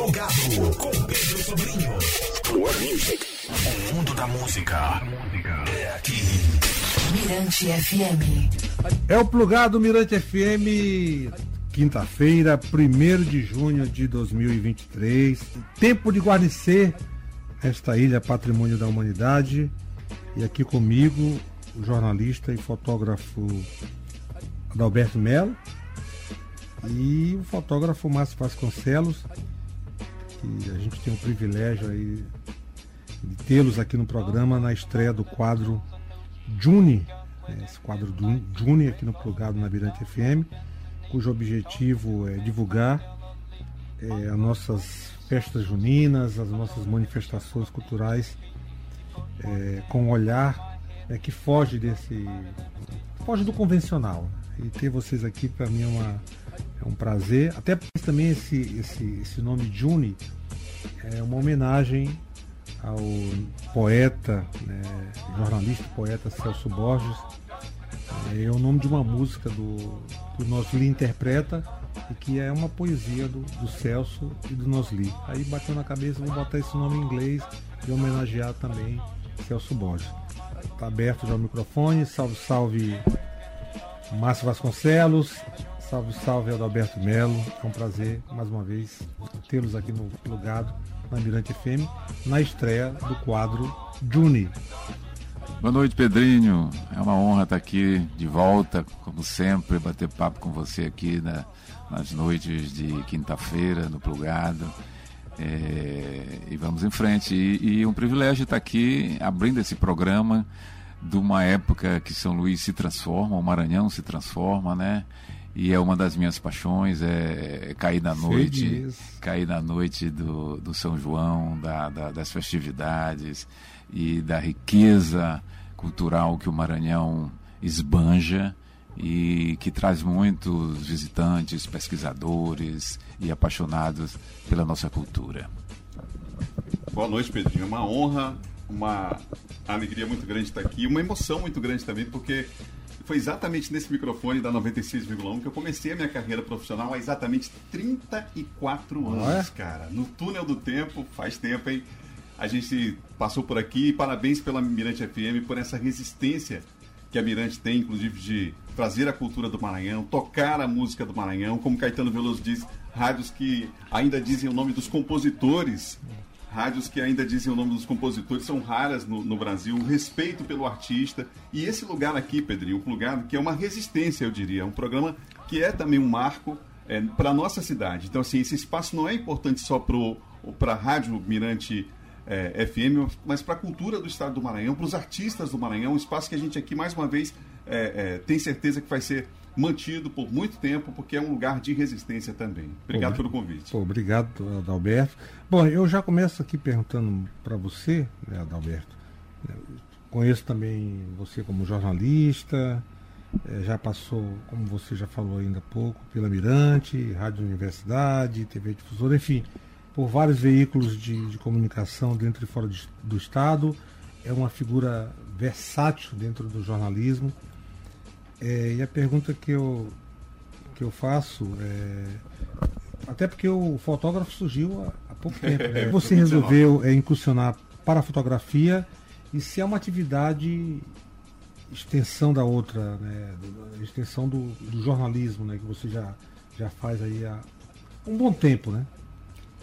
Plugado com Pedro Sobrinho. Music. O mundo da música é aqui. Mirante FM. É o Plugado Mirante FM, quinta-feira, 1 de junho de 2023. Tempo de guarnecer esta ilha patrimônio da humanidade. E aqui comigo, o jornalista e fotógrafo Adalberto Melo e o fotógrafo Márcio Vasconcelos, que a gente tem o privilégio aí de tê-los aqui no programa na estreia do quadro Juni, né, esse quadro do Juni aqui no Plugado na Virante FM, cujo objetivo é divulgar é, as nossas festas juninas, as nossas manifestações culturais é, com um olhar é, que foge desse. foge do convencional. E ter vocês aqui para mim é, uma, é um prazer. Até também esse, esse, esse nome Juni é uma homenagem ao poeta, né, jornalista poeta Celso Borges. É, é o nome de uma música do, que o Nosli interpreta e que é uma poesia do, do Celso e do Nosli. Aí bateu na cabeça, vou botar esse nome em inglês e homenagear também Celso Borges. Está aberto já o microfone. Salve, salve, Márcio Vasconcelos. Salve, salve, Adalberto Melo. É um prazer, mais uma vez, tê-los aqui no Plugado, na Mirante FM, na estreia do quadro Juni. Boa noite, Pedrinho. É uma honra estar aqui de volta, como sempre, bater papo com você aqui na, nas noites de quinta-feira, no Plugado. É, e vamos em frente. E, e, um privilégio estar aqui abrindo esse programa de uma época que São Luís se transforma, o Maranhão se transforma, né? E é uma das minhas paixões, é, é cair na noite, cair na noite do, do São João, da, da, das festividades e da riqueza cultural que o Maranhão esbanja e que traz muitos visitantes, pesquisadores e apaixonados pela nossa cultura. Boa noite, Pedrinho. Uma honra, uma alegria muito grande estar aqui, uma emoção muito grande também, porque foi exatamente nesse microfone da 96,1 que eu comecei a minha carreira profissional há exatamente 34 anos, é? cara. No túnel do tempo, faz tempo, hein? A gente passou por aqui. Parabéns pela Mirante FM por essa resistência que a Mirante tem, inclusive, de trazer a cultura do Maranhão, tocar a música do Maranhão, como Caetano Veloso diz, rádios que ainda dizem o nome dos compositores, rádios que ainda dizem o nome dos compositores, são raras no, no Brasil, o respeito pelo artista. E esse lugar aqui, Pedrinho, um lugar que é uma resistência, eu diria, um programa que é também um marco é, para a nossa cidade. Então, assim, esse espaço não é importante só para a Rádio Mirante é, FM, mas para a cultura do estado do Maranhão, para os artistas do Maranhão, um espaço que a gente aqui, mais uma vez, é, é, tem certeza que vai ser mantido por muito tempo, porque é um lugar de resistência também. Obrigado pelo convite. Obrigado, Adalberto. Bom, eu já começo aqui perguntando para você, né, Adalberto. Conheço também você como jornalista, é, já passou, como você já falou ainda há pouco, pela Mirante, Rádio Universidade, TV Difusora, enfim por vários veículos de, de comunicação dentro e fora de, do Estado. É uma figura versátil dentro do jornalismo. É, e a pergunta que eu, que eu faço é. Até porque o fotógrafo surgiu há, há pouco tempo. Né? Você resolveu é, incursionar para a fotografia e se é uma atividade extensão da outra, né? extensão do, do jornalismo, né? que você já, já faz aí há um bom tempo, né?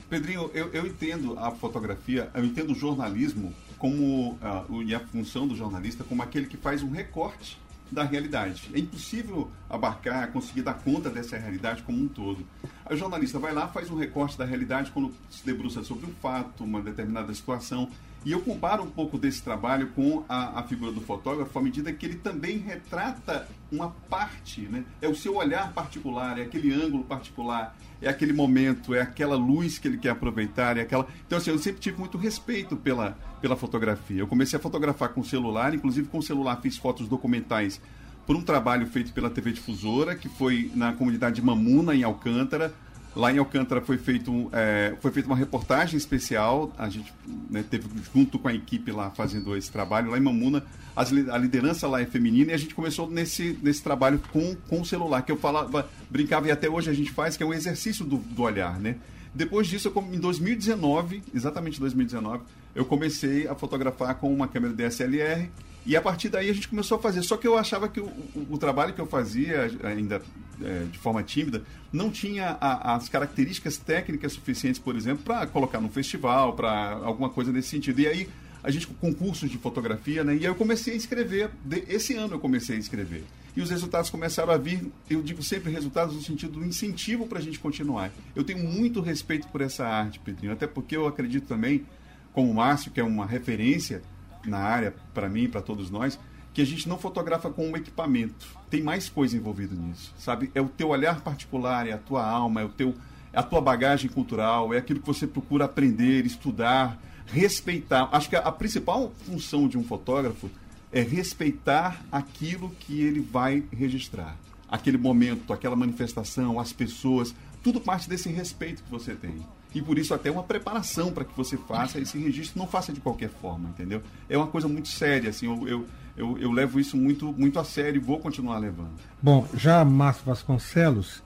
Pedrinho, eu, eu entendo a fotografia, eu entendo o jornalismo como uh, e a função do jornalista como aquele que faz um recorte da realidade. É impossível abarcar, conseguir dar conta dessa realidade como um todo. O jornalista vai lá, faz um recorte da realidade quando se debruça sobre um fato, uma determinada situação. E eu comparo um pouco desse trabalho com a, a figura do fotógrafo à medida que ele também retrata uma parte, né? É o seu olhar particular, é aquele ângulo particular, é aquele momento, é aquela luz que ele quer aproveitar, é aquela. Então assim, eu sempre tive muito respeito pela, pela fotografia. Eu comecei a fotografar com celular, inclusive com celular fiz fotos documentais por um trabalho feito pela TV Difusora, que foi na comunidade de Mamuna, em Alcântara. Lá em Alcântara foi feito é, foi feita uma reportagem especial. A gente né, teve junto com a equipe lá fazendo esse trabalho. Lá em Mamuna, as, a liderança lá é feminina e a gente começou nesse, nesse trabalho com, com o celular, que eu falava, brincava e até hoje a gente faz, que é um exercício do, do olhar, né? Depois disso, eu, em 2019, exatamente 2019, eu comecei a fotografar com uma câmera DSLR e a partir daí a gente começou a fazer. Só que eu achava que o, o, o trabalho que eu fazia, ainda é, de forma tímida, não tinha a, as características técnicas suficientes, por exemplo, para colocar num festival, para alguma coisa nesse sentido. E aí a gente com concursos de fotografia, né? E aí eu comecei a escrever. De, esse ano eu comecei a escrever. E os resultados começaram a vir, eu digo sempre resultados no sentido do incentivo para a gente continuar. Eu tenho muito respeito por essa arte, Pedrinho, até porque eu acredito também, como o Márcio, que é uma referência na área para mim para todos nós, que a gente não fotografa com um equipamento. Tem mais coisa envolvida nisso, sabe? É o teu olhar particular, é a tua alma, é o teu é a tua bagagem cultural, é aquilo que você procura aprender, estudar, respeitar. Acho que a, a principal função de um fotógrafo é respeitar aquilo que ele vai registrar. Aquele momento, aquela manifestação, as pessoas, tudo parte desse respeito que você tem. E por isso até uma preparação para que você faça esse registro, não faça de qualquer forma, entendeu? É uma coisa muito séria, assim, eu, eu, eu, eu levo isso muito, muito a sério e vou continuar levando. Bom, já Márcio Vasconcelos,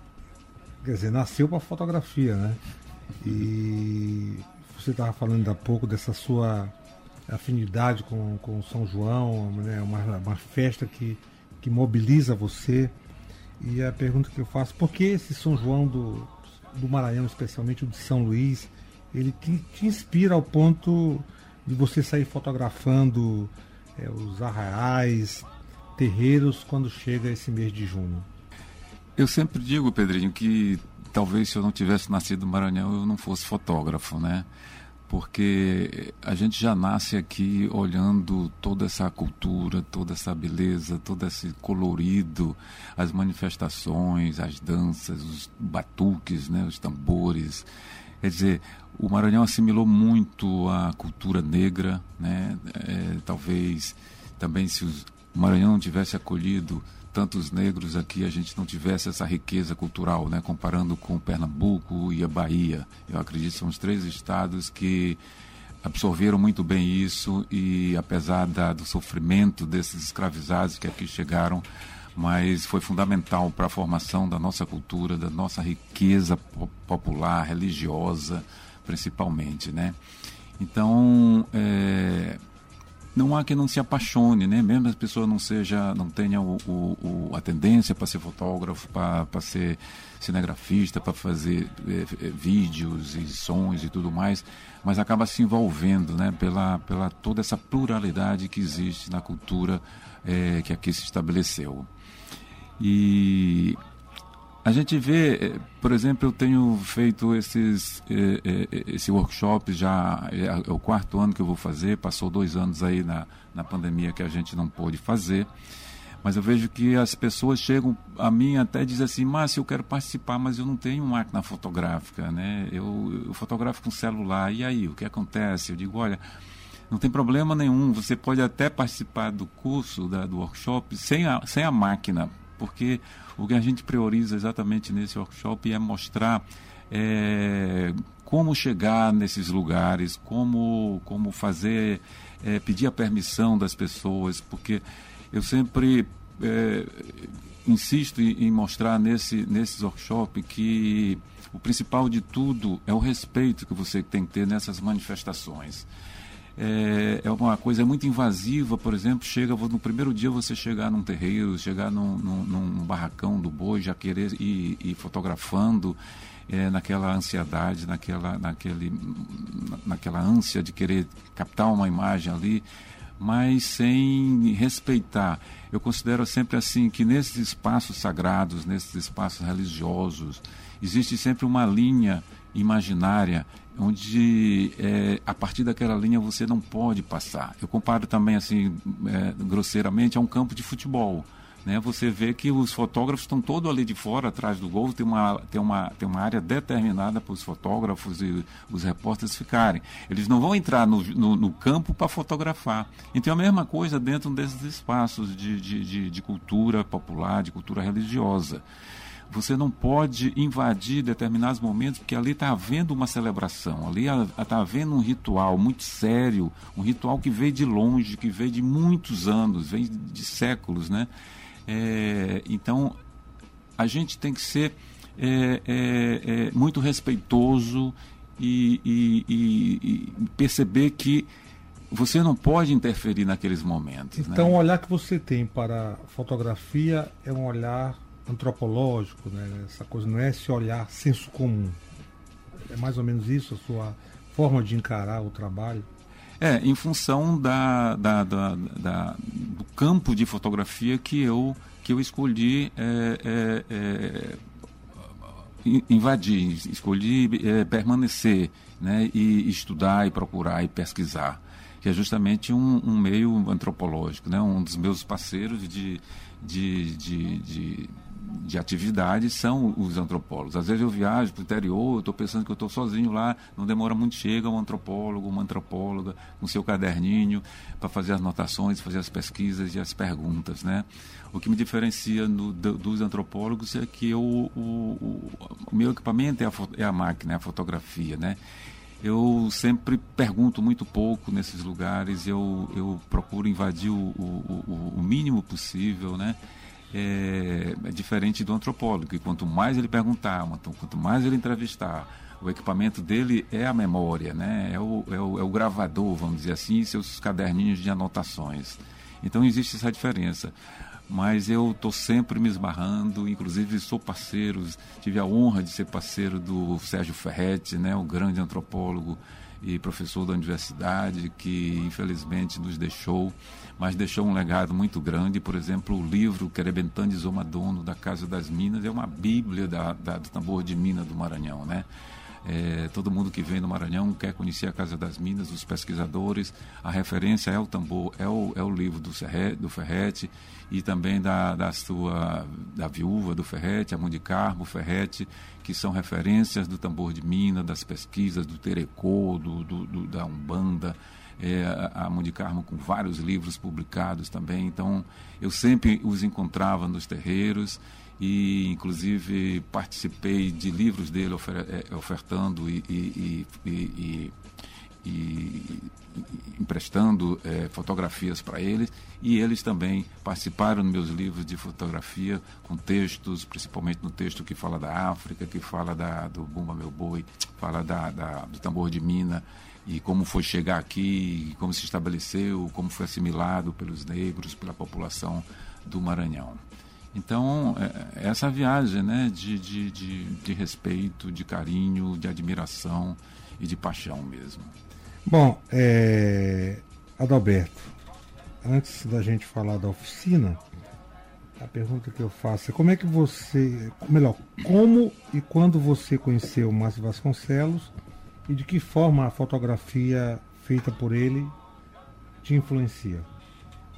quer dizer, nasceu para fotografia, né? E você estava falando há pouco dessa sua afinidade com, com São João, né? uma, uma festa que, que mobiliza você. E a pergunta que eu faço, por que esse São João do, do Maranhão, especialmente o de São Luís, ele te, te inspira ao ponto de você sair fotografando é, os arraiais, terreiros, quando chega esse mês de junho? Eu sempre digo, Pedrinho, que talvez se eu não tivesse nascido no Maranhão eu não fosse fotógrafo, né? Porque a gente já nasce aqui olhando toda essa cultura, toda essa beleza, todo esse colorido, as manifestações, as danças, os batuques, né, os tambores. Quer dizer, o Maranhão assimilou muito a cultura negra, né? É, talvez também se o Maranhão tivesse acolhido tantos negros aqui a gente não tivesse essa riqueza cultural, né? Comparando com Pernambuco e a Bahia, eu acredito que são os três estados que absorveram muito bem isso e apesar da, do sofrimento desses escravizados que aqui chegaram, mas foi fundamental para a formação da nossa cultura, da nossa riqueza popular, religiosa, principalmente, né? Então, é, não há quem não se apaixone, né? Mesmo as pessoas não seja, não tenha o, o, o a tendência para ser fotógrafo, para ser cinegrafista, para fazer é, é, vídeos e sons e tudo mais, mas acaba se envolvendo, né? Pela, pela toda essa pluralidade que existe na cultura é, que aqui se estabeleceu. E a gente vê, eh, por exemplo, eu tenho feito esses eh, eh, esse workshop já é o quarto ano que eu vou fazer. Passou dois anos aí na, na pandemia que a gente não pôde fazer, mas eu vejo que as pessoas chegam a mim até dizem assim, Márcio, eu quero participar, mas eu não tenho máquina fotográfica, né? Eu, eu fotografo com celular. E aí, o que acontece? Eu digo, olha, não tem problema nenhum. Você pode até participar do curso, da, do workshop, sem a, sem a máquina, porque o que a gente prioriza exatamente nesse workshop é mostrar é, como chegar nesses lugares, como, como fazer, é, pedir a permissão das pessoas, porque eu sempre é, insisto em, mostrar nesse, nesses workshops que o principal de tudo é o respeito que você tem que ter nessas manifestações é, é uma coisa muito invasiva, por exemplo, chega no primeiro dia você chegar num terreiro, chegar num, num, num barracão do boi, já querer ir, ir fotografando é, naquela ansiedade, naquela, naquele, naquela ânsia de querer captar uma imagem ali, mas sem respeitar. Eu considero sempre assim que nesses espaços sagrados, nesses espaços religiosos, existe sempre uma linha imaginária onde é, a partir daquela linha você não pode passar. Eu comparo também assim é, grosseiramente a um campo de futebol. Né? Você vê que os fotógrafos estão todos ali de fora, atrás do gol, tem uma, tem uma, tem uma área determinada para os fotógrafos e os repórteres ficarem. Eles não vão entrar no, no, no campo para fotografar. Então é a mesma coisa dentro desses espaços de, de, de, de cultura popular, de cultura religiosa. Você não pode invadir determinados momentos, porque ali está havendo uma celebração, ali está havendo um ritual muito sério, um ritual que veio de longe, que veio de muitos anos, vem de séculos, né? É, então, a gente tem que ser é, é, é muito respeitoso e, e, e, e, perceber que você não pode interferir naqueles momentos. Né? Então, né? o olhar que você tem para a fotografia é um olhar antropológico, né? Essa coisa não é esse olhar senso comum. É mais ou menos isso a sua forma de encarar o trabalho. É, em função da, da, da, da do campo de fotografia que eu, que eu escolhi é, é, é invadir, escolhi é, permanecer né, e estudar e procurar e pesquisar, que é justamente um, um meio antropológico, né, um dos meus parceiros de, de, de, de de atividades são os antropólogos. Às vezes eu viajo para o interior, estou pensando que eu estou sozinho lá, não demora muito, chega um antropólogo, uma antropóloga, com seu caderninho, para fazer as notações, fazer as pesquisas e as perguntas. Né? O que me diferencia no, do, dos antropólogos é que eu, o, o, o, meu equipamento é a, é a máquina, é a fotografia. Né? eu sempre pergunto muito pouco nesses lugares, eu, eu procuro invadir o, o, o mínimo possível, né? É, é diferente do antropólogo, que quanto mais ele perguntar, quanto mais ele entrevistar, o equipamento dele é a memória, né? é, o, é, o, é o gravador, vamos dizer assim, e seus caderninhos de anotações. Então existe essa diferença. Mas eu estou sempre me esbarrando, inclusive sou parceiro, tive a honra de ser parceiro do Sérgio Ferretti, né, o grande antropólogo e professor da universidade, que infelizmente nos deixou, mas deixou um legado muito grande. Por exemplo, o livro Querebentande Zomadono, da Casa das Minas, é uma bíblia da, da, do tambor de Minas do Maranhão, né? É, todo mundo que vem do Maranhão quer conhecer a Casa das Minas, os pesquisadores. A referência é o tambor, é o, é o livro do, Serrete, do Ferrete e também da, da sua da viúva do Ferrete, a Mãe de Carmo Ferrete, que são referências do tambor de Minas, das pesquisas do Terecô, do, do, do da Umbanda. É, a Mãe de Carmo com vários livros publicados também. Então, eu sempre os encontrava nos terreiros e inclusive participei de livros dele é, ofertando e, e, e, e emprestando é, fotografias para eles e eles também participaram nos meus livros de fotografia com textos, principalmente no texto que fala da África, que fala da, do Bumba Meu Boi, fala da, da, do tambor de mina e como foi chegar aqui, como se estabeleceu, como foi assimilado pelos negros, pela população do Maranhão. Então, é, é essa viagem né, de, de, de, de, respeito, de carinho, de admiração e de paixão mesmo. Bom, é, Adalberto, antes da gente falar da oficina, a pergunta que eu faço é como é que você, melhor, como e quando você conheceu o Márcio Vasconcelos e de que forma a fotografia feita por ele te influencia?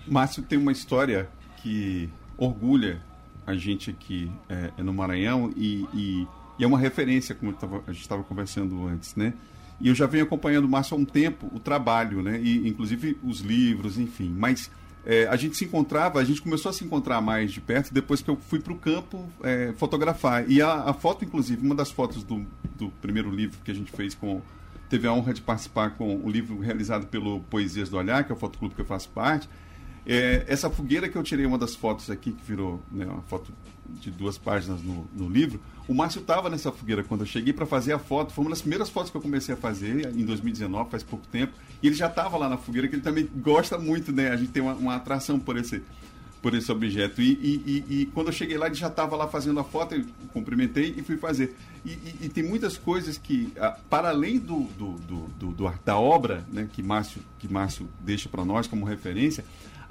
Márcio tem uma história que orgulha a gente aqui é, é no Maranhão e, e, e, é uma referência, como tava, a gente estava conversando antes, né? E eu já venho acompanhando o Márcio há um tempo, o trabalho, né? E, inclusive os livros, enfim. Mas é, a gente se encontrava, a gente começou a se encontrar mais de perto depois que eu fui para o campo é, fotografar. E a, a, foto, inclusive, uma das fotos do, do primeiro livro que a gente fez com. Teve a honra de participar com o livro realizado pelo Poesias do Olhar, que é o fotoclube que eu faço parte é, essa fogueira que eu tirei uma das fotos aqui, que virou né, uma foto de duas páginas no, no livro, o Márcio estava nessa fogueira quando eu cheguei para fazer a foto. Foi uma das primeiras fotos que eu comecei a fazer em 2019, faz pouco tempo. E ele já estava lá na fogueira, que ele também gosta muito, né? A gente tem uma, uma atração por esse, por esse objeto. E, e, e, e, quando eu cheguei lá, ele já estava lá fazendo a foto, eu cumprimentei e fui fazer. E, tem muitas coisas que, para além do, do, do, do, da obra né, que, Márcio, que Márcio deixa para nós como referência,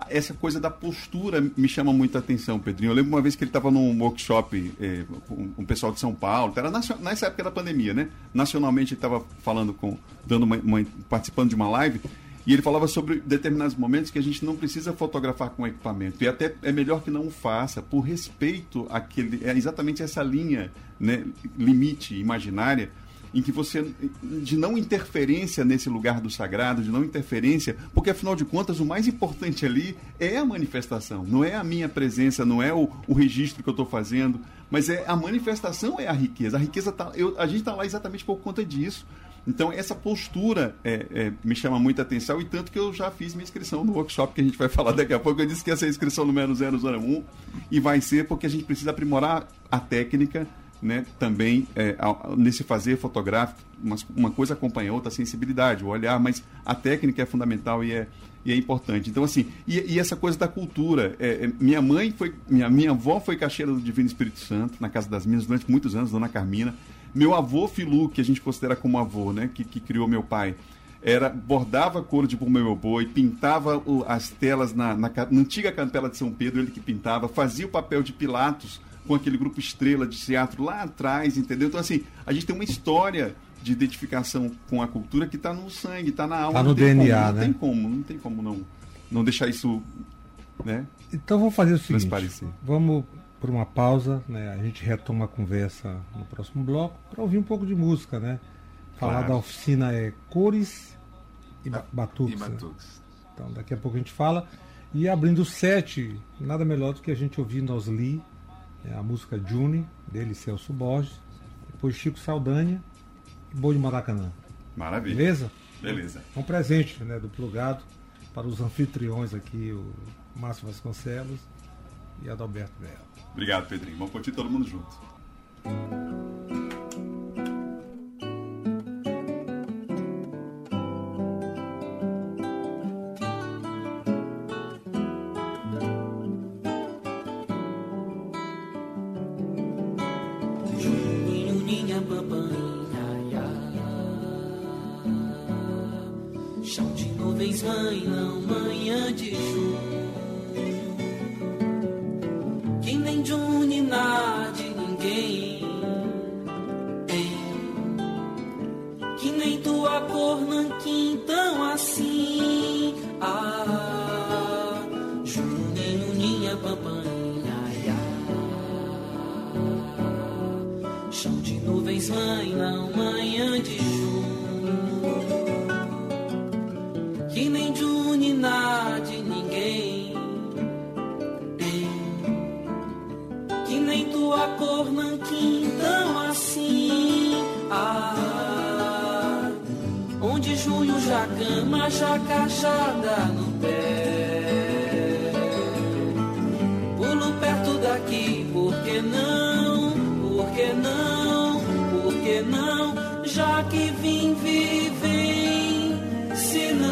essa coisa da postura me chama muita atenção, Pedrinho. Eu lembro uma vez que ele estava num workshop é, com um pessoal de São Paulo, era nessa época da pandemia, né? Nacionalmente ele estava falando com, dando uma, uma, participando de uma live, e ele falava sobre determinados momentos que a gente não precisa fotografar com equipamento. E até é melhor que não faça, por respeito àquele. É exatamente essa linha, né, limite imaginária em que você de não interferência nesse lugar do sagrado, de não interferência, porque afinal de contas o mais importante ali é a manifestação, não é a minha presença, não é o, o registro que eu estou fazendo, mas é a manifestação é a riqueza. A riqueza tá, eu, a gente está lá exatamente por conta disso. Então, essa postura é, é, me chama muita atenção, e tanto que eu já fiz minha inscrição no workshop que a gente vai falar daqui a pouco. Eu disse que essa é a inscrição número 001 e vai ser porque a gente precisa aprimorar a técnica né, também é, nesse fazer fotográfico, uma, uma coisa acompanha a outra, a sensibilidade, o olhar, mas a técnica é fundamental e é, e é importante. Então, assim, e, e essa coisa da cultura. É, é, minha mãe foi. Minha, minha avó foi caixeira do Divino Espírito Santo, na Casa das Minas, durante muitos anos, Dona Carmina. Meu avô Filu, que a gente considera como avô, né? Que, que criou meu pai, era bordava couro de meu boi, pintava o, as telas na, na, na, antiga capela de São Pedro, ele que pintava, fazia o papel de Pilatos com aquele grupo Estrela de teatro lá atrás, entendeu? Então, assim, a gente tem uma história de identificação com a cultura que está no sangue, está na alma. Está no DNA, como, né? Não tem como, não tem como não, não deixar isso, né? Então vamos fazer o seguinte, vamos por uma pausa, né? A gente retoma a conversa no próximo bloco para ouvir um pouco de música, né? Falar claro. da oficina é cores e ba batuques. E né? batuques. Né? Então daqui a pouco a gente fala. E abrindo o set, nada melhor do que a gente ouvir Nos Lee, né? A música June, dele Celso Borges, depois Chico Saldanha Bom de Maracanã. Maravilha. Beleza? Beleza. Um presente né, do Plugado para os anfitriões aqui, o Márcio Vasconcelos e Adalberto Belo. Obrigado, Pedrinho. Vamos curtir todo mundo junto. Chão de nuvens, mãe, manhã de junho. Que nem de unidade ninguém tem. Que nem tua cor nanquim, tão assim. Ah, onde junho já cama, já cajada no pé. para que vim vivem, senão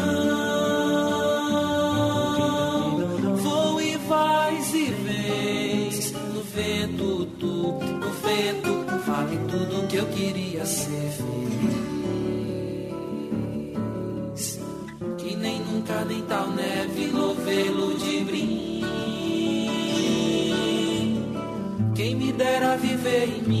vou e vais e vens. No vento tu, no vento fale tudo o que eu queria ser feliz, que nem nunca nem tal neve novelo de brim. Quem me dera viver em mim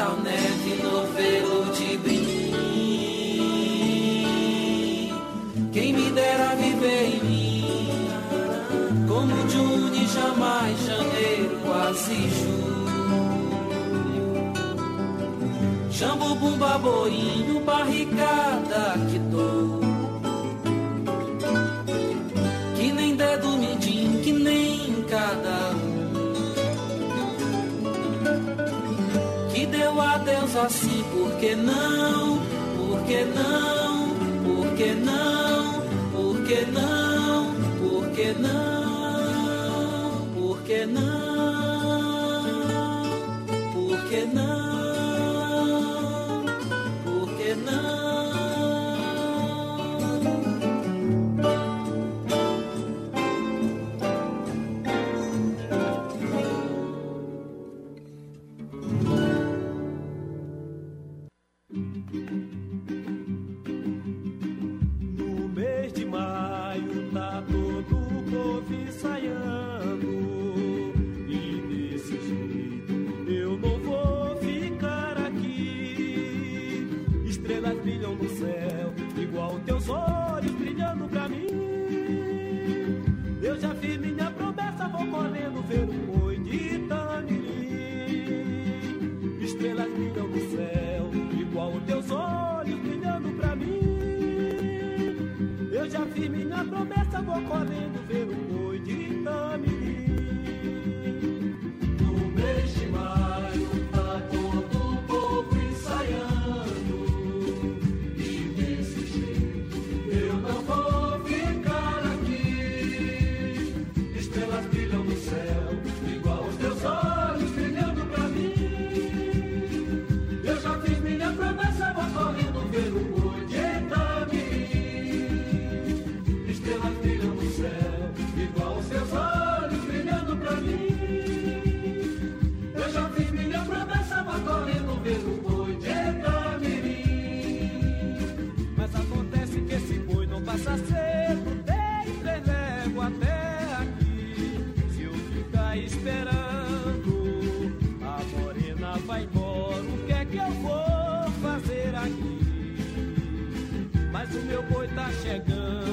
tal neve no velo de brim. Quem me dera viver em mim, como Juni, jamais janeiro, quase julho. Jambo, bumba, boinho, barricada, deu adeus assim, por que não? Por que não? Por que não? Por que não? Por que não? Por que não? estrelas brilham no céu, igual teus olhos brilhando pra mim. Eu já fiz minha promessa, vou correndo ver o boi de Itamirim. Estrelas brilham no céu, igual teus olhos brilhando pra mim. Eu já fiz minha promessa, vou correndo. passa cerco, tem até aqui. Se eu ficar esperando, a morena vai embora. O que é que eu vou fazer aqui? Mas o meu boi tá chegando.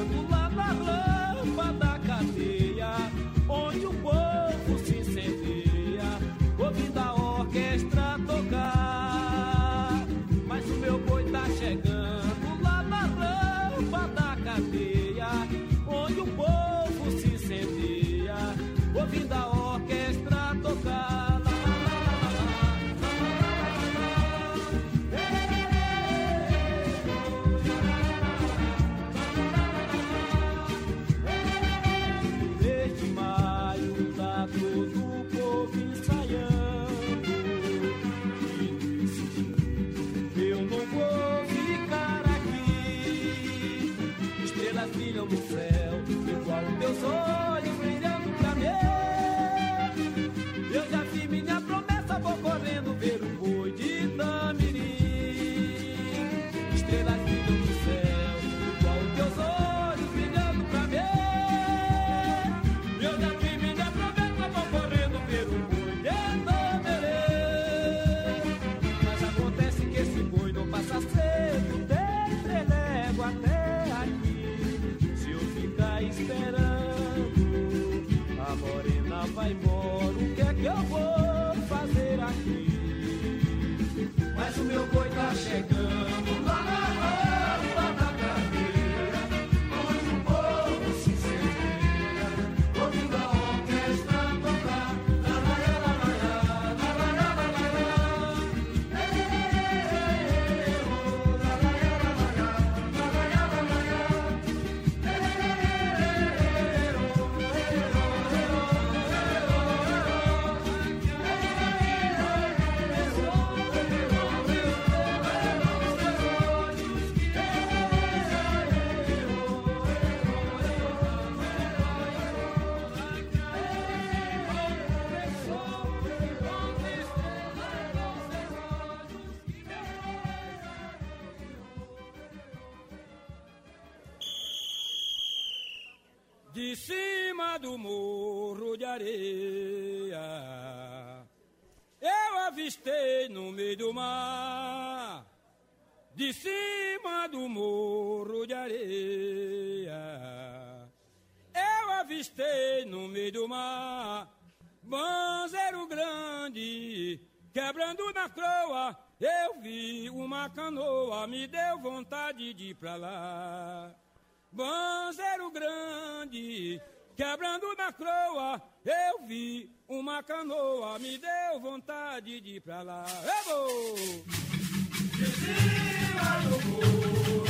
Hashem. banzeiro grande, quebrando na croa, eu vi uma canoa, me deu vontade de ir pra lá. Eu vou! De cima do muro,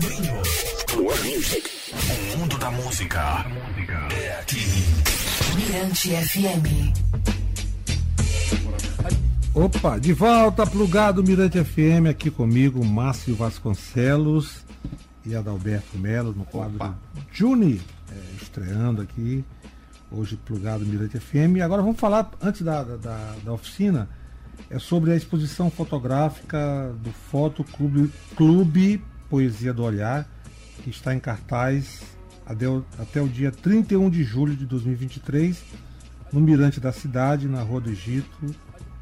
Sobrinho. Music. O mundo da música é aqui. Mirante FM. Opa, de volta, plugado Mirante FM, aqui comigo, Márcio Vasconcelos e Adalberto Melo, no quadro Opa. Juni, é, estreando aqui, hoje plugado Mirante FM. E agora vamos falar, antes da, da- da, da oficina, é sobre a exposição fotográfica do Foto Clube, Clube Poesia do Olhar, que está em cartaz até o, dia 31 de julho de 2023, no Mirante da Cidade, na Rua do Egito,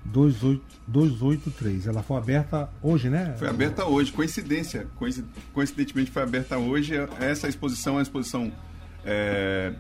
28 283. Ela foi aberta hoje, né? Foi aberta hoje, coincidência. coinci- Coincidentemente foi aberta hoje. Essa exposição é uma exposição é,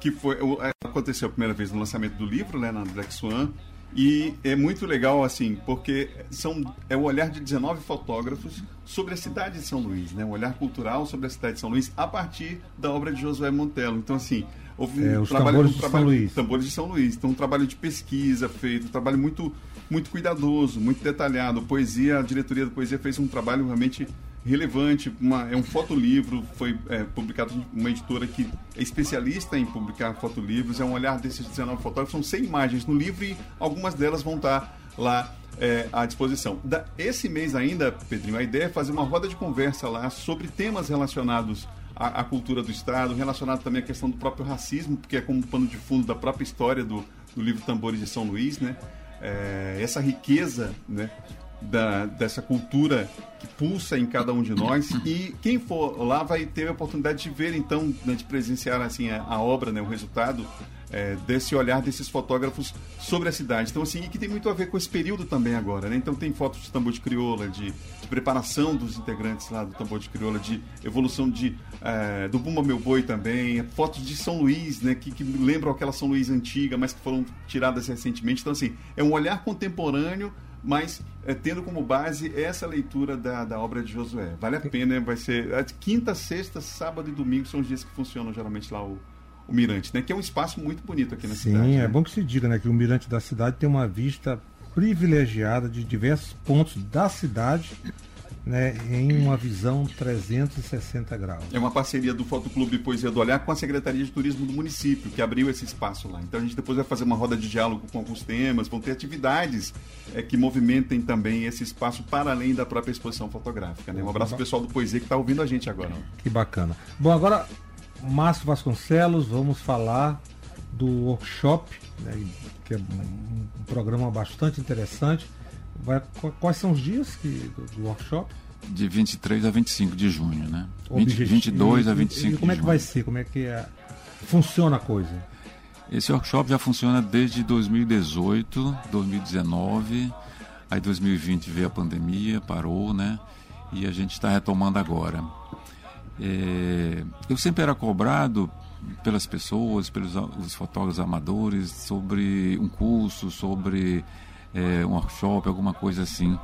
que foi, aconteceu a primeira vez no lançamento do livro, né, na Black Swan. E é muito legal, assim, porque são, é o olhar de 19 fotógrafos sobre a cidade de São Luís, né? Um olhar cultural sobre a cidade de São Luís a partir da obra de Josué Montelo. Então, assim, houve É, os tambores de São Luís. Tambores de São Luís. Então, um trabalho de pesquisa feito, um trabalho muito, muito cuidadoso, muito detalhado. Poesia, a diretoria da Poesia fez um trabalho realmente relevante. Uma, é um fotolivro, foi é, publicado uma editora que é especialista em publicar fotolivros. É um olhar desses 19 fotógrafos. São 100 imagens no livro e algumas delas vão estar lá é, à disposição. Da, esse mês ainda, Pedrinho, a ideia é fazer uma roda de conversa lá sobre temas relacionados à, à cultura do Estado, relacionado também à questão do próprio racismo, porque é como pano de fundo da própria história do, do livro Tambores de São Luís, né? É, essa riqueza, né? Da, dessa cultura que pulsa em cada um de nós e quem for lá vai ter a oportunidade de ver então né, de presenciar assim a, a obra né o resultado é, desse olhar desses fotógrafos sobre a cidade. Então, assim, e que tem muito a ver com esse período também agora, né? Então tem fotos de tambor de crioula, de, de preparação dos integrantes lá do tambor de crioula, de evolução de, é, do Bumba Meu Boi também, fotos de São Luís, né? Que, que lembram aquela São Luís antiga, mas que foram tiradas recentemente. Então, assim, é um olhar contemporâneo mas é, tendo como base essa leitura da, da obra de Josué. Vale a pena, vai ser é, quinta, sexta, sábado e domingo são os dias que funcionam geralmente lá o, o Mirante, né? Que é um espaço muito bonito aqui na Sim, cidade. é né? bom que se diga né, que o Mirante da Cidade tem uma vista privilegiada de diversos pontos da cidade né, em uma visão 360 graus. É uma parceria do Fotoclube Poesia do Olhar com a Secretaria de Turismo do município, que abriu esse espaço lá. Então a gente depois vai fazer uma roda de diálogo com alguns temas, vão ter atividades é, que movimentem também esse espaço para além da própria exposição fotográfica. Né? Um abraço pessoal do Poesia que está ouvindo a gente agora. Que bacana. Bom, agora, Márcio Vasconcelos, vamos falar do workshop, né, que é um, um programa bastante interessante. Vai, qu- quais são os dias que, do, do workshop? De 23 a 25 de junho, né? 20, Objetivo- 22 a e- 25 E como é que vai ser? Como é que é- funciona a coisa? Esse workshop já funciona desde 2018, 2019. Aí 2020 veio a pandemia, parou, né? E a gente está retomando agora. É, eu sempre era cobrado pelas pessoas, pelos a- os fotógrafos amadores, sobre um curso, sobre é, um workshop, alguma coisa assim.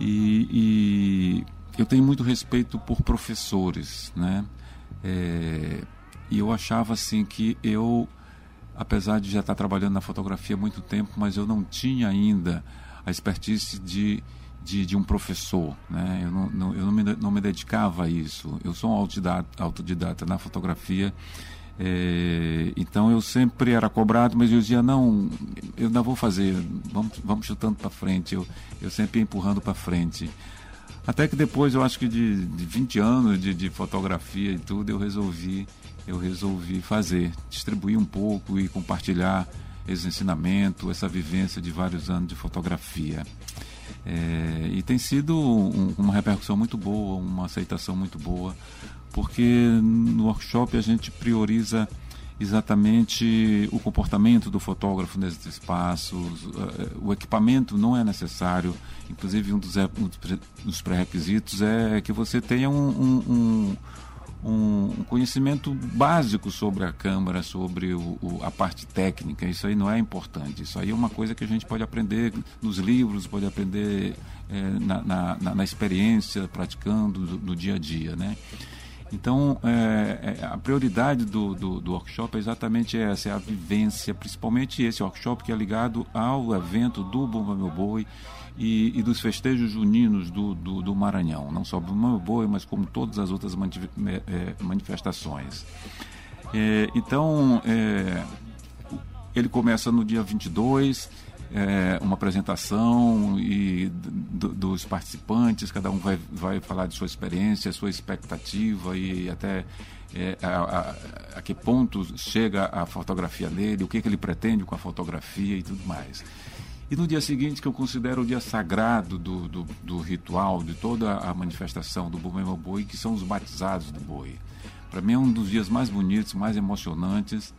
E, e eu tenho muito respeito por professores, né? É, e eu achava assim que eu, apesar de já estar trabalhando na fotografia há muito tempo, mas eu não tinha ainda a expertise de, de, de um professor, né? Eu, não, não, eu não, me, não me dedicava a isso. Eu sou um autodidata, autodidata na fotografia. É, então eu sempre era cobrado, mas eu dizia não, eu ainda vou fazer, vamos, vamos chutando para frente. Eu, eu sempre empurrando para frente. Até que depois, eu acho que de, de 20 anos de, de fotografia e tudo, eu resolvi, eu resolvi fazer, distribuir um pouco e compartilhar esse ensinamento, essa vivência de vários anos de fotografia. É, e tem sido um- uma repercussão muito boa, uma aceitação muito boa, porque no workshop a gente prioriza exatamente o comportamento do fotógrafo nesses espaços, eh, o equipamento não é necessário, inclusive um dos, é- dos pré- dos pré-requisitos é que você tenha um, um- um- conhecimento básico sobre a câmera, sobre o- o- a parte técnica. Isso aí não é importante. Isso aí é uma coisa que a gente pode aprender nos livros, pode aprender eh, na, na- na- experiência, praticando do- no dia a dia, né? Então, é, é, a prioridade do, do, do, workshop é exatamente essa, é a vivência, principalmente esse workshop que é ligado ao evento do Bumba Meu Boi e, e dos festejos juninos do, do, do, Maranhão. Não só Bumba Meu Boi, mas como todas as outras é, manifestações. É, então, é, ele começa no dia 22, é, uma apresentação e do, dos participantes, cada um vai, vai falar de sua experiência, sua expectativa e até é, a, a, a, que ponto chega a fotografia dele, o que, que ele pretende com a fotografia e tudo mais. E no dia seguinte, que eu considero o dia sagrado do, do, do ritual, de toda a manifestação do Bumema Boi, que são os batizados do boi. Para mim é um dos dias mais bonitos, mais emocionantes,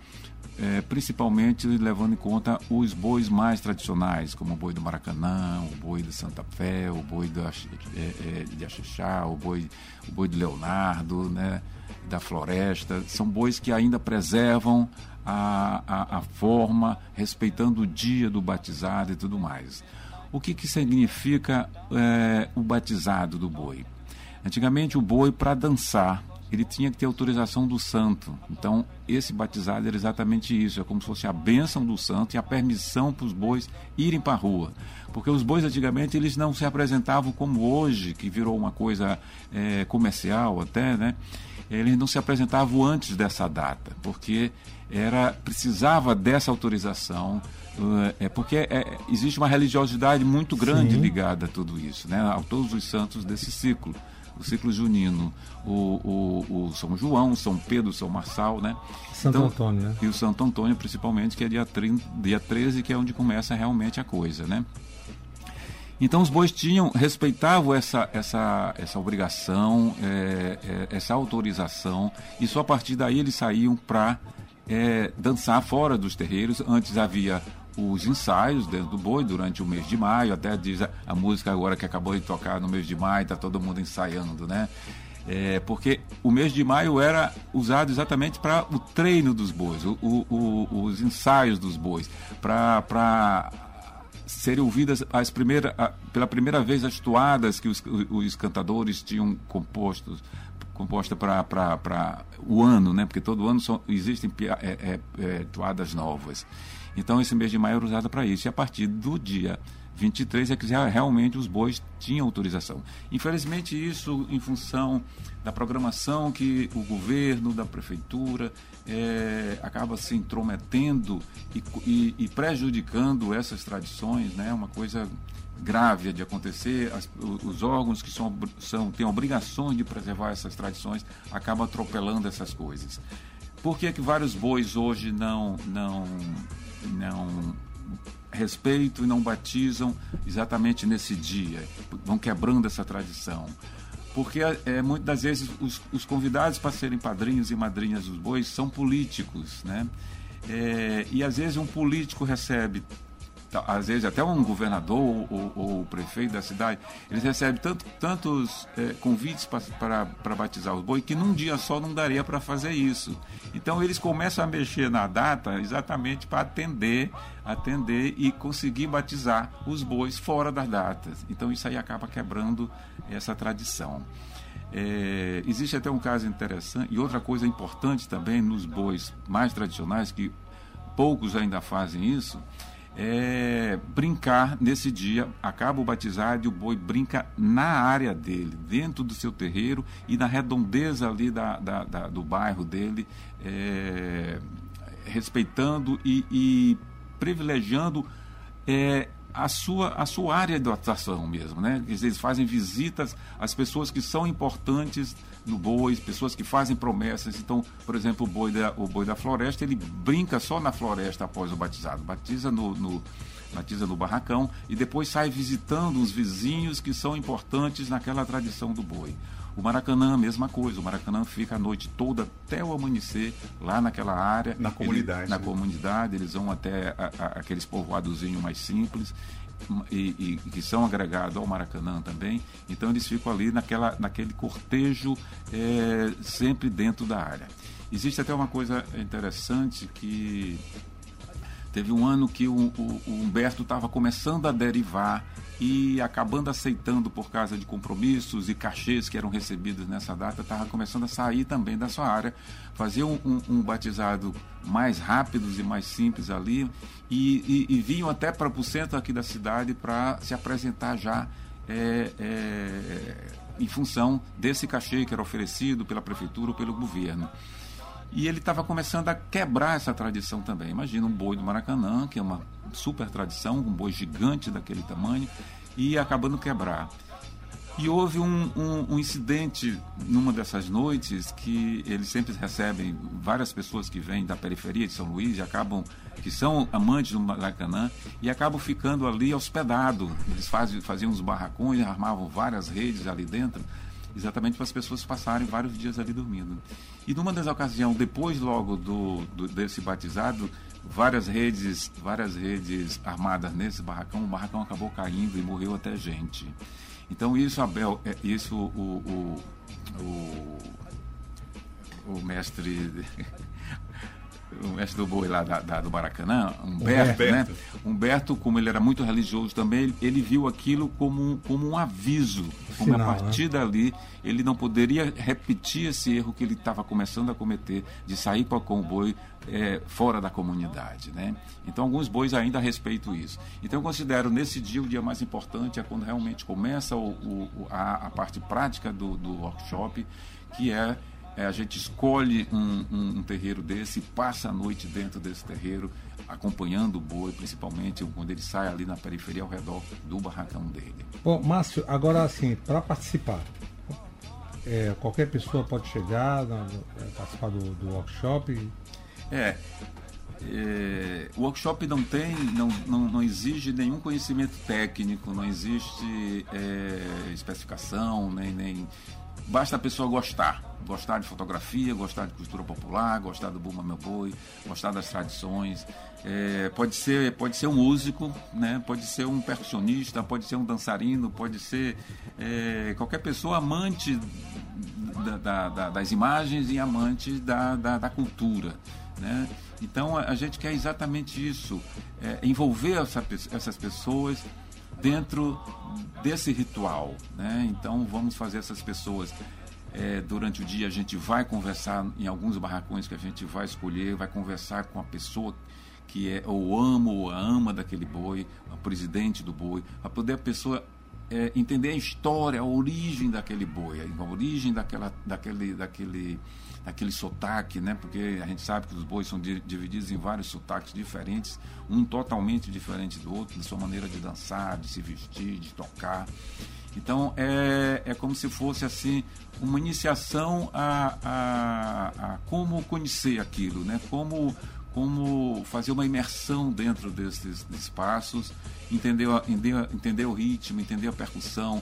é, principalmente levando em conta os bois mais tradicionais, como o boi do Maracanã, o boi de Santa Fé, o boi do, é, é, de Axixá, o boi, o boi de Leonardo, né, da Floresta. São bois que ainda preservam a, a, a forma, respeitando o dia do batizado e tudo mais. O que, que significa é, o batizado do boi? Antigamente o boi para dançar ele tinha que ter autorização do santo. Então, esse batizado era exatamente isso, é como se fosse a bênção do santo e a permissão para os bois irem para a rua. Porque os bois antigamente eles não se apresentavam como hoje, que virou uma coisa é, comercial até, né? Eles não se apresentavam antes dessa data, porque era precisava dessa autorização, é porque é, existe uma religiosidade muito grande Sim. ligada a tudo isso, né? A todos os santos desse ciclo o ciclo junino, o, o, o São João, São Pedro, São Marçal, né? Santo então, Antônio, né? E o Santo Antônio, principalmente, que é dia, 30, dia 13, que é onde começa realmente a coisa, né? Então os bois tinham, respeitavam essa, essa, essa obrigação, é, é, essa autorização, e só a partir daí eles saíam para é, dançar fora dos terreiros. Antes havia os ensaios dentro do boi durante o mês de maio, até diz a, a música agora que acabou de tocar no mês de maio, está todo mundo ensaiando, né? É, porque o mês de maio era usado exatamente para o treino dos bois, o, o, o, os ensaios dos bois, para serem ouvidas as primeiras, a, pela primeira vez as toadas que os, os cantadores tinham compostos composta para o ano, né? porque todo ano são, existem é, é, é, toadas novas. Então, esse mês de maio era usado para isso. E a partir do dia 23 é que realmente os bois tinham autorização. Infelizmente, isso em função da programação que o governo, da prefeitura, é, acaba se intrometendo e, e, e, prejudicando essas tradições, né? uma coisa grave de acontecer. As, os órgãos que são, são, têm obrigações de preservar essas tradições acabam atropelando essas coisas. Por que, que vários bois hoje não, não não respeitam e não batizam exatamente nesse dia, vão quebrando essa tradição. Porque é, muitas das vezes os, os convidados para serem padrinhos e madrinhas dos bois são políticos, né? É, e às vezes um político recebe às vezes até um governador ou, ou o prefeito da cidade, eles recebem tanto, tantos é, convites para batizar os bois que num dia só não daria para fazer isso. Então eles começam a mexer na data exatamente para atender, atender e conseguir batizar os bois fora das datas. Então isso aí acaba quebrando essa tradição. É, existe até um caso interessante e outra coisa importante também nos bois mais tradicionais que poucos ainda fazem isso é, brincar nesse dia. Acaba o batizado e o boi brinca na área dele, dentro do seu terreiro e na redondeza ali da, da, da do bairro dele, é, respeitando e, e privilegiando é, a sua, a sua área de atuação mesmo, né? Eles fazem visitas às pessoas que são importantes no boi, pessoas que fazem promessas. Então, por exemplo, o boi da, o boi da floresta, ele brinca só na floresta após o batizado, batiza no, no batiza no barracão e depois sai visitando os vizinhos que são importantes naquela tradição do boi. O Maracanã, a mesma coisa. O Maracanã fica a noite toda até o amanhecer lá naquela área. Na comunidade. Ele, na né? comunidade, eles vão até a, a, aqueles povoadozinhos mais simples. E, e, que são agregados ao Maracanã também. Então eles ficam ali naquela, naquele cortejo é, sempre dentro da área. Existe até uma coisa interessante que Teve um ano que o, o, o Humberto estava começando a derivar e acabando aceitando por causa de compromissos e cachês que eram recebidos nessa data, estava começando a sair também da sua área, fazer um, um, um batizado mais rápidos e mais simples ali e, e, e vinham até para o centro aqui da cidade para se apresentar já é, é, em função desse cachê que era oferecido pela prefeitura ou pelo governo. E ele estava começando a quebrar essa tradição também. Imagina um boi do Maracanã, que é uma super tradição, um boi gigante daquele tamanho, e acabando quebrar. E houve um, um, um, incidente numa dessas noites que eles sempre recebem várias pessoas que vêm da periferia de São Luís e acabam, que são amantes do Maracanã, e acabam ficando ali hospedados. Eles faziam, faziam uns barracões, armavam várias redes ali dentro exatamente para as pessoas passarem vários dias ali dormindo. E numa das ocasiões, depois logo do, do, desse batizado, várias redes, várias redes armadas nesse barracão, o barracão acabou caindo e morreu até gente. Então isso, Abel, é, isso o, o, o, o mestre o mestre do boi lá da, da, do Maracanã, Humberto, Humberto, né? Humberto, como ele era muito religioso também, ele, viu aquilo como, como um aviso, como Final, a partir né? dali ele não poderia repetir esse erro que ele estava começando a cometer de sair com o boi é, fora da comunidade, né? Então alguns bois ainda respeitam isso. Então eu considero nesse dia o dia mais importante é quando realmente começa o, o, a, a parte prática do, do workshop, que é é, a gente escolhe um, um, um, terreiro desse, passa a noite dentro desse terreiro, acompanhando o boi, principalmente quando ele sai ali na periferia ao redor do barracão dele. Bom, Márcio, agora assim, para participar, é, qualquer pessoa pode chegar, é, participar do, do workshop? É, é, o workshop não tem, não, não, não, exige nenhum conhecimento técnico, não existe é, especificação, nem, nem basta a pessoa gostar. Gostar de fotografia, gostar de cultura popular, gostar do Buma Meu Boi, gostar das tradições. É, pode, ser, pode ser um músico, né? pode ser um percussionista, pode ser um dançarino, pode ser é, qualquer pessoa amante da, da, da, das imagens e amante da, da, cultura. Né? Então a gente quer exatamente isso, é, envolver essa, essas pessoas dentro desse ritual. Né? Então vamos fazer essas pessoas. É, durante o dia a gente vai conversar em alguns barracões que a gente vai escolher, vai conversar com a pessoa que é ou ama ou ama daquele boi, o presidente do boi, para poder a pessoa é, entender a história, a origem daquele boi, a origem daquela, daquele, daquele aquele sotaque, né? Porque a gente sabe que os bois são divididos em vários sotaques diferentes, um totalmente diferente do outro, de sua maneira de dançar, de se vestir, de tocar. Então é, é como se fosse assim uma iniciação a, a, a como conhecer aquilo, né? Como como fazer uma imersão dentro desses espaços, entender, entender, entender o ritmo, entender a percussão,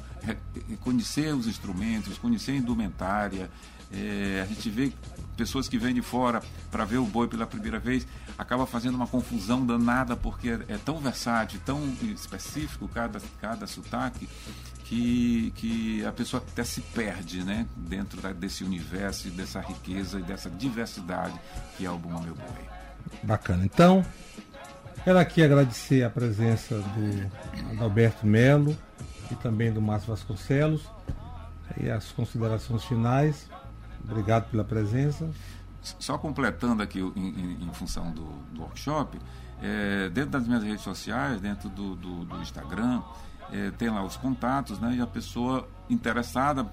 conhecer os instrumentos, conhecer a indumentária, é, a gente vê pessoas que vêm de fora para ver o boi pela primeira vez, acaba fazendo uma confusão danada, porque é, é tão versátil, tão específico cada, cada sotaque, que, que a pessoa até se perde né, dentro da, desse universo, dessa riqueza e dessa diversidade que é o Buma Meu Boi. Bacana. Então, quero aqui agradecer a presença do Adalberto Melo e também do Márcio Vasconcelos e as considerações finais. Obrigado pela presença. Só completando aqui em, em, em função do, do workshop, é, dentro das minhas redes sociais, dentro do, do, do Instagram, é, tem lá os contatos, né? E a pessoa interessada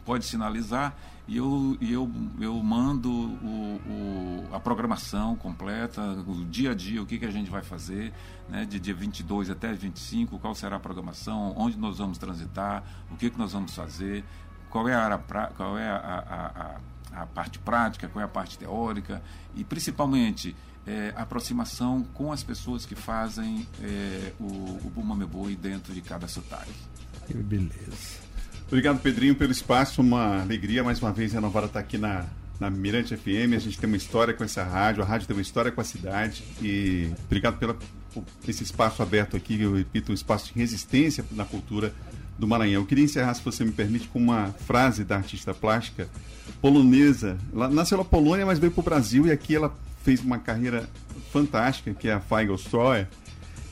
pode sinalizar e eu, e eu, eu mando o, o, a programação completa, o dia a dia, o que, que a gente vai fazer, né, de dia 22 até 25, qual será a programação, onde nós vamos transitar, o que, que nós vamos fazer, qual é a, área pra, qual é a, a, a, a, parte prática, qual é a parte teórica e principalmente é, aproximação com as pessoas que fazem é, o, o Buma Meu Boi dentro de cada sotaque. Que beleza. Obrigado, Pedrinho, pelo espaço. Uma alegria mais uma vez renovada estar aqui na, na Mirante FM. A gente tem uma história com essa rádio, a rádio tem uma história com a cidade. E obrigado pela, por esse espaço aberto aqui, eu repito, um espaço de resistência na cultura do Maranhão. Eu queria encerrar, se você me permite, com uma frase da artista plástica polonesa. Ela nasceu na Polônia, mas veio para o Brasil e aqui ela fez uma carreira fantástica, que é a Feigl Stroyer,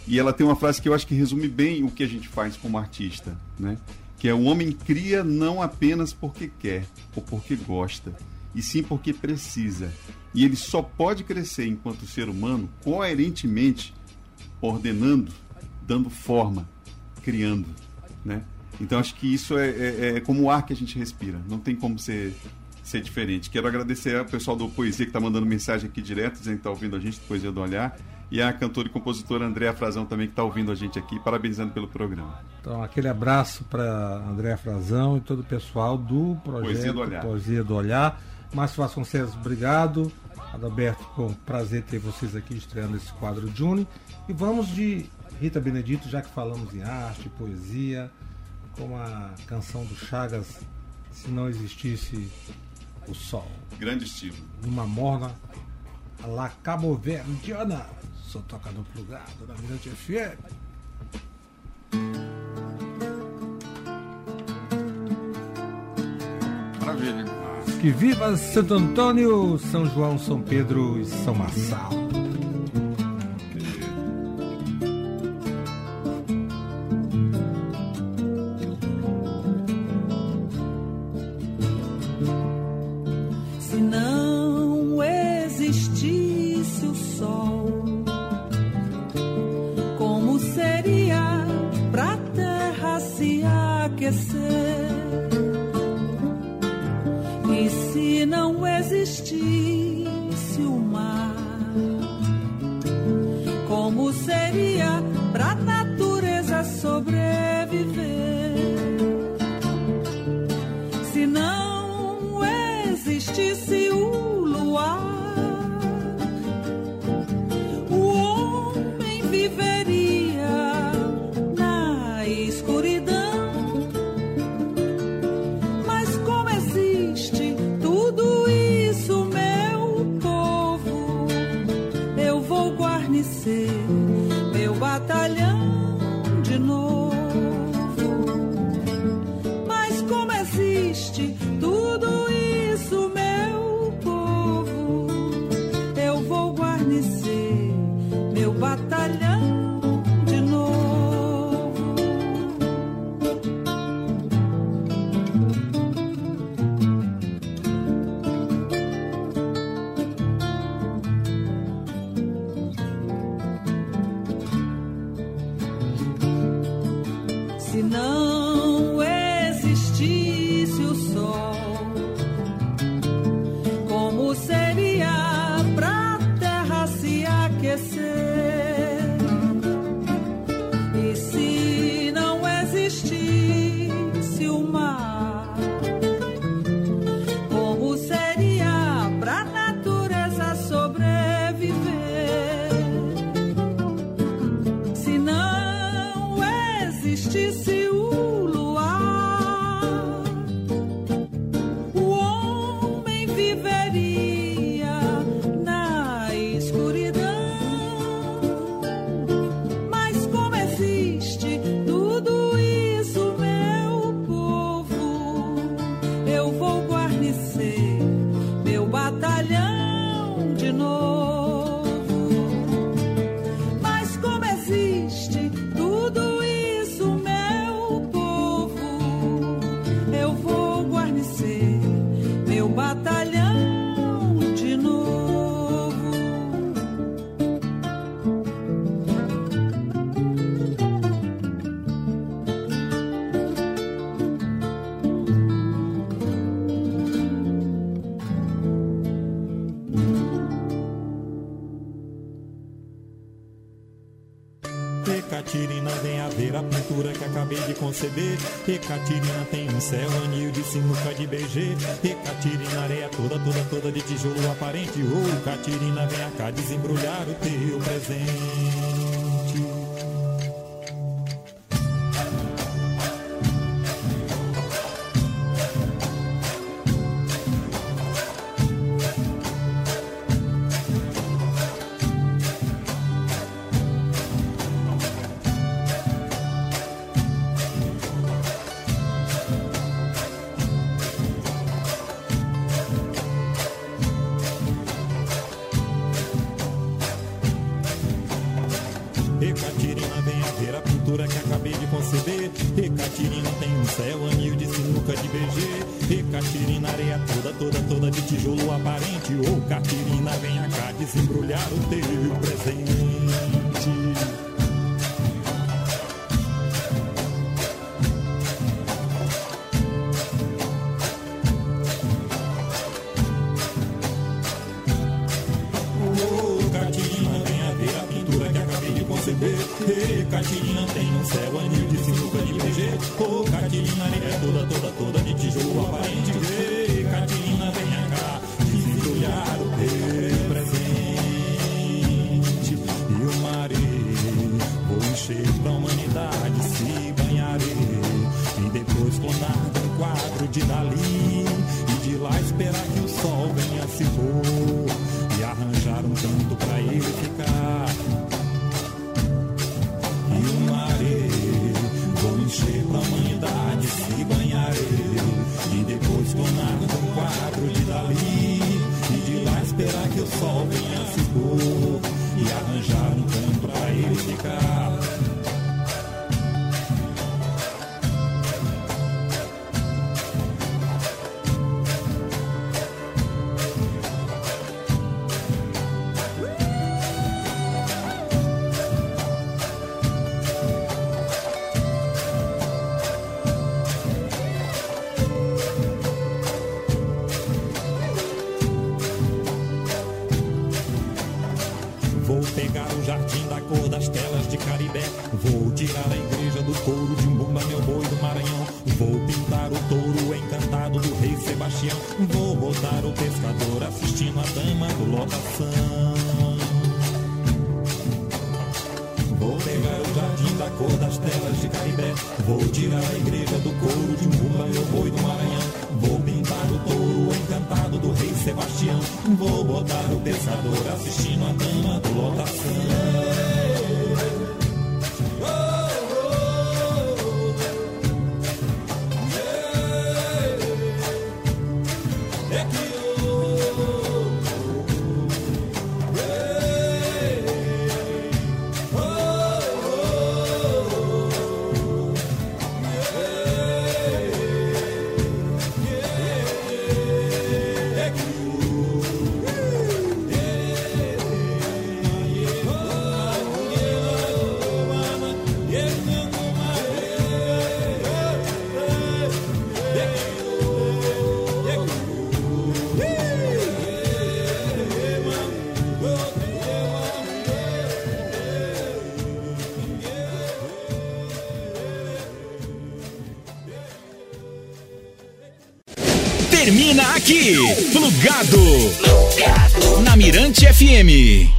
e ela tem uma frase que eu acho que resume bem o que a gente faz como artista, né? Que é o homem cria não apenas porque quer ou porque gosta, e sim porque precisa. E ele só pode crescer enquanto ser humano coerentemente ordenando, dando forma, criando, né? Então acho que isso é, é, é como o ar que a gente respira. Não tem como ser ser diferente. Quero agradecer ao pessoal do Poesia que está mandando mensagem aqui direto, dizendo que está ouvindo a gente, do Poesia do Olhar, e a cantora e compositora Andréa Frazão também, que está ouvindo a gente aqui, parabenizando pelo programa. Então, aquele abraço para Andréa Frazão e todo o pessoal do projeto Poesia do Olhar. Poesia do Olhar. Márcio Vasconcelos, obrigado. Adalberto, com prazer ter vocês aqui estreando esse quadro Juni. E vamos de Rita Benedito, já que falamos em arte, poesia, com a canção do Chagas, Se Não Existisse o Sol. Grande estilo. Numa morna a la Cabo Verdeana. Só toca no plugado na Mirante FM. Maravilha. Que viva Santo Antônio, São João, São Pedro e São Marçal. Conceber. Ecatirina tem um céu, anil de sinuca de BG. Ecatirina, areia toda, toda, toda de tijolo aparente. Ouro, Catirina, vem cá desembrulhar o teu presente. Catirina, venha cá desembrulhar o teu presente. Vou pegar o jardim da cor das telas de Caribé. Vou tirar a igreja do couro de Umbumba, meu boi do Maranhão. Vou pintar o touro encantado do rei Sebastião. Vou botar o pescador assistindo a dama do lotação. Vou pegar o jardim da cor das telas de Caribé. Vou tirar a igreja do couro de Umbumba, meu boi do Maranhão. Encantado do rei Sebastião. Vou botar o pescador assistindo a dama do lotação. FM.